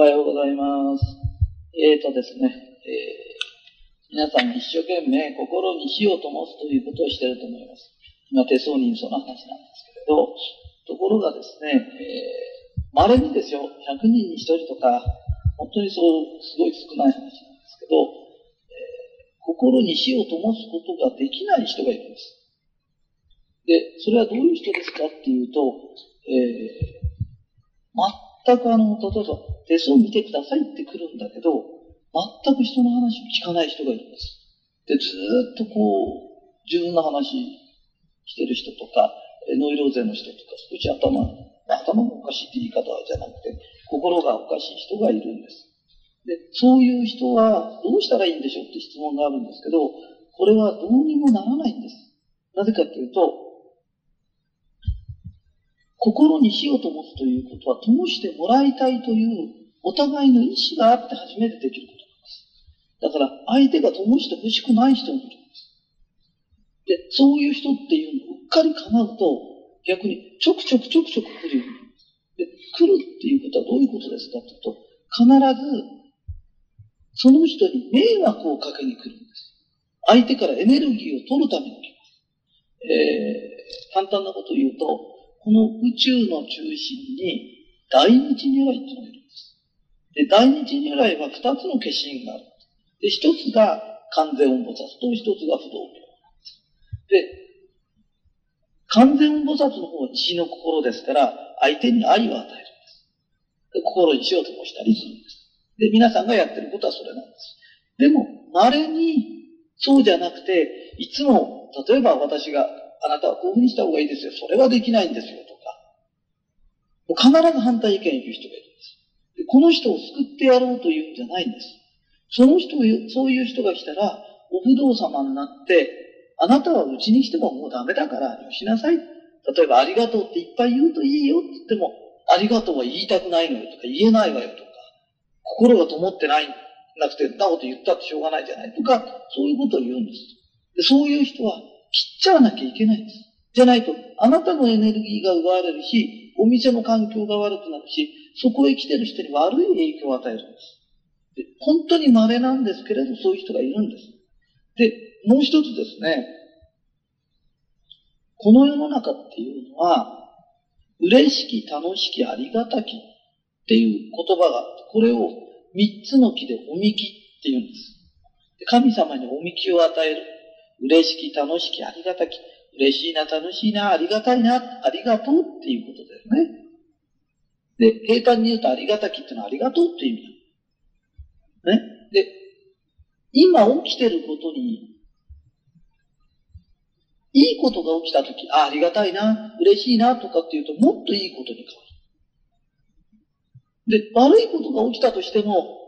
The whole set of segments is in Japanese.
おはようございます。えーとですね、えー皆さん一生懸命心に火を灯すということをしていると思います。今、手相人相の話なんですけれど、ところがですね、えー、稀にですよ、100人に1人とか、本当にそう、すごい少ない話なんですけど、えー心に火を灯すことができない人がいるんです。で、それはどういう人ですかっていうと、えー全くあの、例えば、手相見てくださいって来るんだけど、全く人の話を聞かない人がいるんです。で、ずっとこう、自分の話してる人とか、えノイローゼの人とか、少し頭、頭がおかしいって言い方じゃなくて、心がおかしい人がいるんです。で、そういう人はどうしたらいいんでしょうって質問があるんですけど、これはどうにもならないんです。なぜかっていうと、心に火を灯すということは、灯してもらいたいというお互いの意志があって初めてできることなんです。だから、相手が灯して欲しくない人もいるんです。で、そういう人っていうのをうっかり叶うと、逆にちょくちょくちょくちょく来るようになります。で、来るっていうことはどういうことですかっていうと、必ず、その人に迷惑をかけに来るんです。相手からエネルギーを取るために来ます。えー、簡単なことを言うと、この宇宙の中心に大日如来っていうのがいるんです。で、大日如来は二つの化身がある。で、一つが完全音菩薩と一つが不動明なんです。で、完全音菩薩の方は西の心ですから、相手に愛を与えるんです。で心に死を灯したりするんです。で、皆さんがやってることはそれなんです。でも、稀に、そうじゃなくて、いつも、例えば私が、あなたはこういうふうにした方がいいですよ。それはできないんですよ、とか。もう必ず反対意見を言う人がいるんです。でこの人を救ってやろうというんじゃないんです。その人を、そういう人が来たら、お不動様になって、あなたはうちに来てももうダメだから、よしなさい。例えば、ありがとうっていっぱい言うといいよって言っても、ありがとうは言いたくないのよとか、言えないわよとか、心が灯ってない、なくて、なこと言ったってしょうがないじゃないとか、そういうことを言うんです。でそういう人は、ちゃわなきゃいけないんです。じゃないと、あなたのエネルギーが奪われるし、お店の環境が悪くなるし、そこへ来てる人に悪い影響を与えるんです。で本当に稀なんですけれど、そういう人がいるんです。で、もう一つですね、この世の中っていうのは、嬉しき、楽しき、ありがたきっていう言葉があって、これを三つの木でおみきって言うんです。で神様におみきを与える。嬉しき、楽しき、ありがたき。嬉しいな、楽しいな、ありがたいな、ありがとうっていうことだよね。で、平坦に言うとありがたきってのはありがとうっていう意味だ。ね。で、今起きてることに、いいことが起きたとき、あ、ありがたいな、嬉しいなとかっていうと、もっといいことに変わる。で、悪いことが起きたとしても、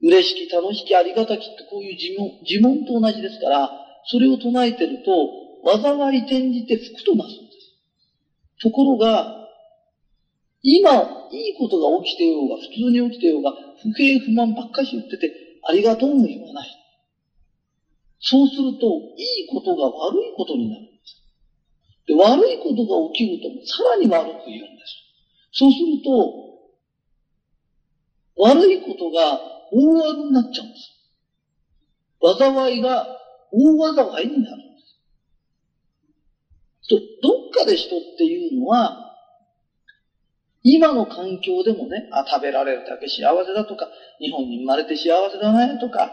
嬉しき、楽しき、ありがたきってこういう呪文、呪文と同じですから、それを唱えてると、災い転じて福となすんです。ところが、今、いいことが起きてようが、普通に起きてようが、不平不満ばっかし言ってて、ありがとうも言わない。そうすると、いいことが悪いことになるんです。で、悪いことが起きると、さらに悪く言うんです。そうすると、悪いことが大悪になっちゃうんです。災いが大災いになるんです。と、どっかで人っていうのは、今の環境でもね、あ、食べられるだけ幸せだとか、日本に生まれて幸せだねとか、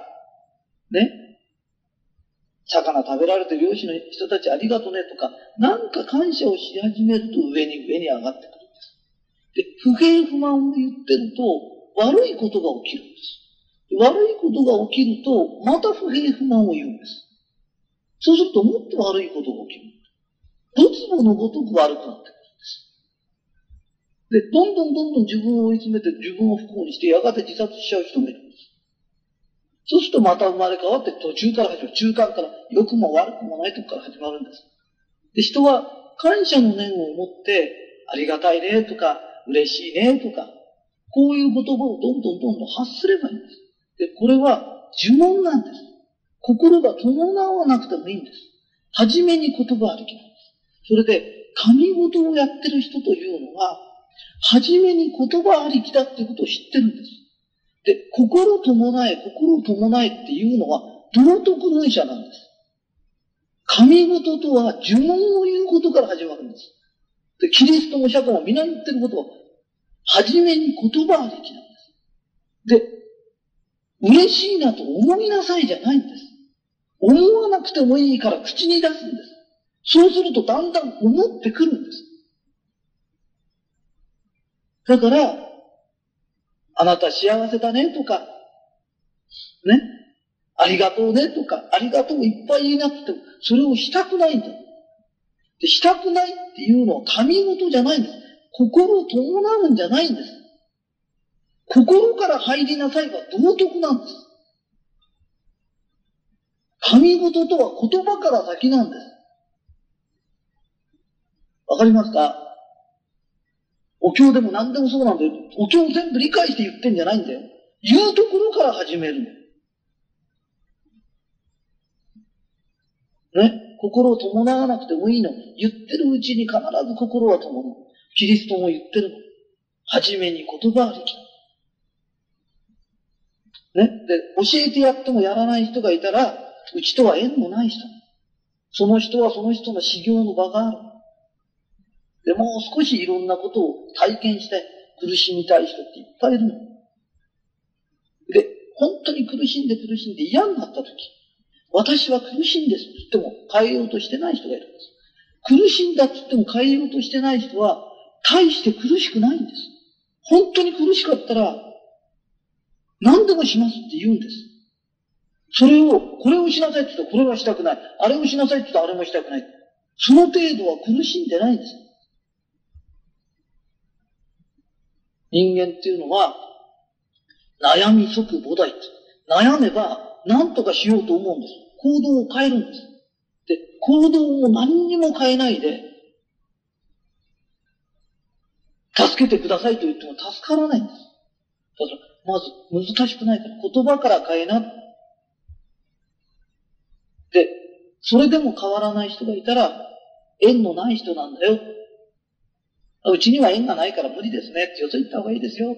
ね、魚食べられて漁師の人たちありがとねとか、なんか感謝をし始めると上に上に上がってくるんです。で、不平不満を言ってると、悪いことが起きるんです。悪いことが起きると、また不平不満を言うんです。そうするともっと悪いことが起きる。ドツボのごとく悪くなってくるんです。で、どんどんどんどん自分を追い詰めて自分を不幸にして、やがて自殺しちゃう人もいるんです。そうするとまた生まれ変わって途中から始まる。中間から良くも悪くもないとこから始まるんです。で、人は感謝の念を持って、ありがたいねとか、嬉しいねとか、こういう言葉をどんどんどんどん発すればいいんです。で、これは呪文なんです。心が伴わなくてもいいんです。はじめに言葉ありきなんです。それで、神事をやってる人というのは、はじめに言葉ありきだっていうことを知ってるんです。で、心伴え、心伴えっていうのは、道徳論者なんです。神事とは呪文を言うことから始まるんです。で、キリストも釈迦も皆言ってることは、はじめに言葉ありきなんです。で、嬉しいなと思いなさいじゃないんです。思わなくてもいいから口に出すんです。そうするとだんだん思ってくるんです。だから、あなた幸せだねとか、ね、ありがとうねとか、ありがとういっぱい言いなくても、それをしたくないんだ。でしたくないっていうのは神事じゃないんです。心を伴うんじゃないんです。心から入りなさいは道徳なんです。神事とは言葉から先なんです。わかりますか？お経でも何でもそうなんだよ。お経を全部理解して言ってんじゃないんだよ。言うところから始めるね？心を伴わなくてもいいの。言ってるうちに必ず心は伴う。キリストも言ってるの。はじめに言葉ありき。ね。で、教えてやってもやらない人がいたら、うちとは縁のない人。その人はその人の修行の場がある。で、もう少しいろんなことを体験して苦しみたい人っていっぱいいるの。で、本当に苦しんで苦しんで嫌になった時、私は苦しいんですって言っても変えようとしてない人がいるんです。苦しんだって言っても変えようとしてない人は、大して苦しくないんです。本当に苦しかったら、何でもしますって言うんです。それを、これをしなさいって言ったらこれはしたくない。あれをしなさいって言ったらあれもしたくない。その程度は苦しんでないんです。人間っていうのは、悩み即菩提。悩めば何とかしようと思うんです。行動を変えるんです。で、行動を何にも変えないで、助けてくださいと言っても助からないんです。まず難しくないから、言葉から変えな。で、それでも変わらない人がいたら、縁のない人なんだよ。うちには縁がないから無理ですねってよそ行った方がいいですよ。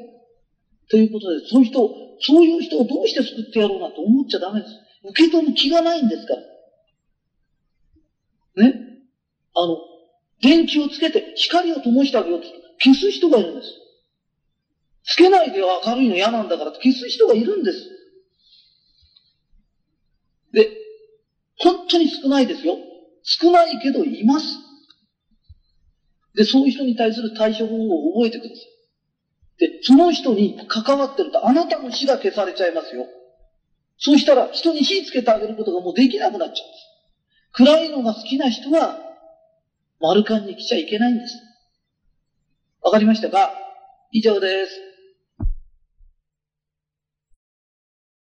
ということで、そういう人を、そういう人をどうして救ってやろうなと思っちゃダメです。受け取る気がないんですから。ね。あの、電気をつけて光を灯してあげようと消す人がいるんです。つけないで明るいの嫌なんだからって消す人がいるんです。で、本当に少ないですよ。少ないけどいます。で、そういう人に対する対処方法を覚えてください。で、その人に関わってると、あなたの死が消されちゃいますよ。そうしたら、人に火つけてあげることがもうできなくなっちゃうんです。暗いのが好きな人は、丸ンに来ちゃいけないんです。わかりましたか？以上です。